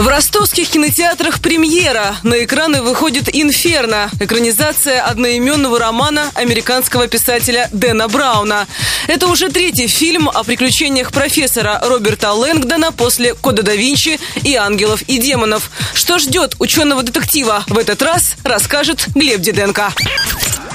В ростовских кинотеатрах премьера. На экраны выходит «Инферно» – экранизация одноименного романа американского писателя Дэна Брауна. Это уже третий фильм о приключениях профессора Роберта Лэнгдона после «Кода да Винчи» и «Ангелов и демонов». Что ждет ученого-детектива в этот раз, расскажет Глеб Диденко.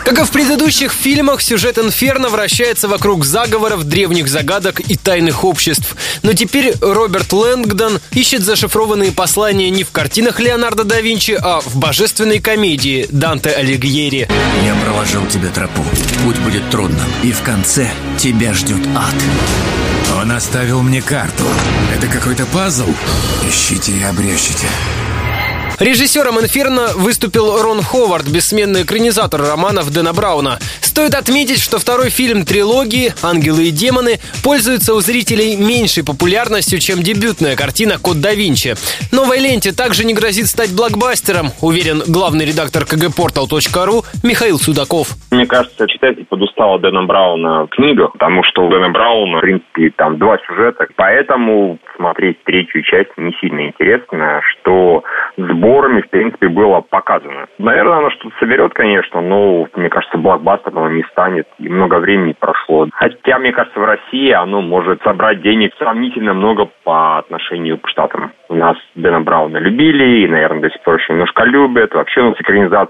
Как и в предыдущих фильмах, сюжет «Инферно» вращается вокруг заговоров, древних загадок и тайных обществ. Но теперь Роберт Лэнгдон ищет зашифрованные послания не в картинах Леонардо да Винчи, а в божественной комедии Данте Алигьери. Я проложил тебе тропу. Путь будет трудным. И в конце тебя ждет ад. Он оставил мне карту. Это какой-то пазл? Ищите и обрящите. Режиссером «Инферно» выступил Рон Ховард, бессменный экранизатор романов Дэна Брауна. Стоит отметить, что второй фильм трилогии «Ангелы и демоны» пользуется у зрителей меньшей популярностью, чем дебютная картина «Код да Винчи». Новой ленте также не грозит стать блокбастером, уверен главный редактор kgportal.ru Михаил Судаков. Мне кажется, читатель подустал Дэна Брауна в книгах, потому что у Дэна Брауна, в принципе, там два сюжета. Поэтому смотреть третью часть не сильно интересно, что сборами, в принципе, было показано. Наверное, оно что-то соберет, конечно, но, мне кажется, блокбастером не станет, и много времени прошло. Хотя, мне кажется, в России оно может собрать денег сравнительно много по отношению к Штатам. У нас Дэна Брауна любили, и, наверное, до сих пор еще немножко любят, вообще у нас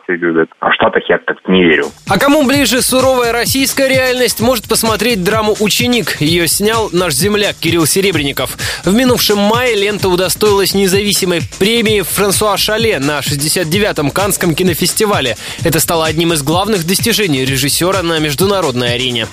любят. А в Штатах я как-то не верю. А кому ближе суровая российская реальность, может посмотреть драму «Ученик». Ее снял наш земляк Кирилл Серебренников. В минувшем мае лента удостоилась независимой премии Франсуа Шале на 69-м Канском кинофестивале. Это стало одним из главных достижений режиссера на международной арене.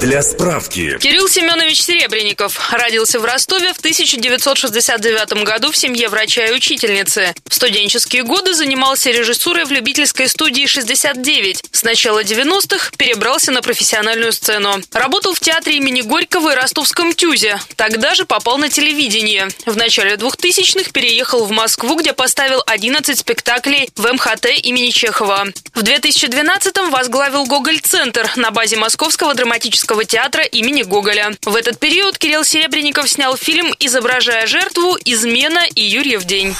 Для справки. Кирилл Семенович Серебренников родился в Ростове в 1969 году в семье врача и учительницы. В студенческие годы занимался режиссурой в любительской студии 69. С начала 90-х перебрался на профессиональную сцену. Работал в театре имени Горького и ростовском ТЮЗе. Тогда же попал на телевидение. В начале 2000-х переехал в Москву, где поставил 11 спектаклей в МХТ имени Чехова. В 2012-м возглавил Гоголь-центр на базе Московского драматического Драматического театра имени Гоголя. В этот период Кирилл Серебренников снял фильм «Изображая жертву. Измена и Юрьев день».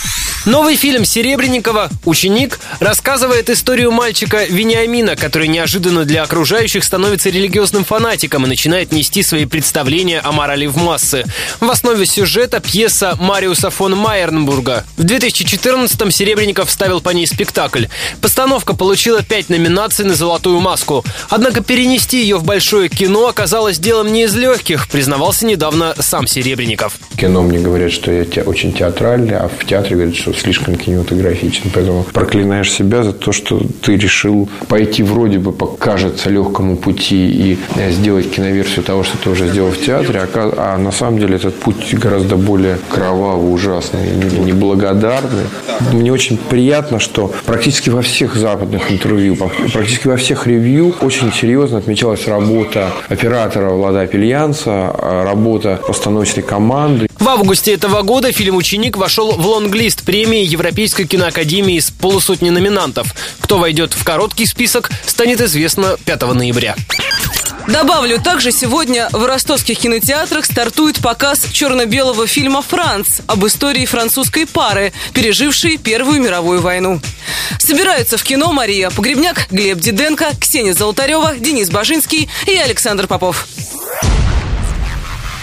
Новый фильм Серебренникова «Ученик» рассказывает историю мальчика Вениамина, который неожиданно для окружающих становится религиозным фанатиком и начинает нести свои представления о морали в массы. В основе сюжета пьеса Мариуса фон Майернбурга. В 2014-м Серебренников ставил по ней спектакль. Постановка получила пять номинаций на «Золотую маску». Однако перенести ее в большое кино оказалось делом не из легких, признавался недавно сам Серебренников. Кино мне говорят, что я очень театральный, а в театре говорят, что слишком кинематографичен. Поэтому проклинаешь себя за то, что ты решил пойти вроде бы по, кажется, легкому пути и э, сделать киноверсию того, что ты уже сделал в театре, а, а на самом деле этот путь гораздо более кровавый, ужасный, неблагодарный. Мне очень приятно, что практически во всех западных интервью, практически во всех ревью очень серьезно отмечалась работа оператора Влада Апельянца, работа постановочной команды. В августе этого года фильм «Ученик» вошел в лонглист премии Европейской киноакадемии с полусотни номинантов. Кто войдет в короткий список, станет известно 5 ноября. Добавлю, также сегодня в ростовских кинотеатрах стартует показ черно-белого фильма «Франц» об истории французской пары, пережившей Первую мировую войну. Собираются в кино Мария Погребняк, Глеб Диденко, Ксения Золотарева, Денис Бажинский и Александр Попов.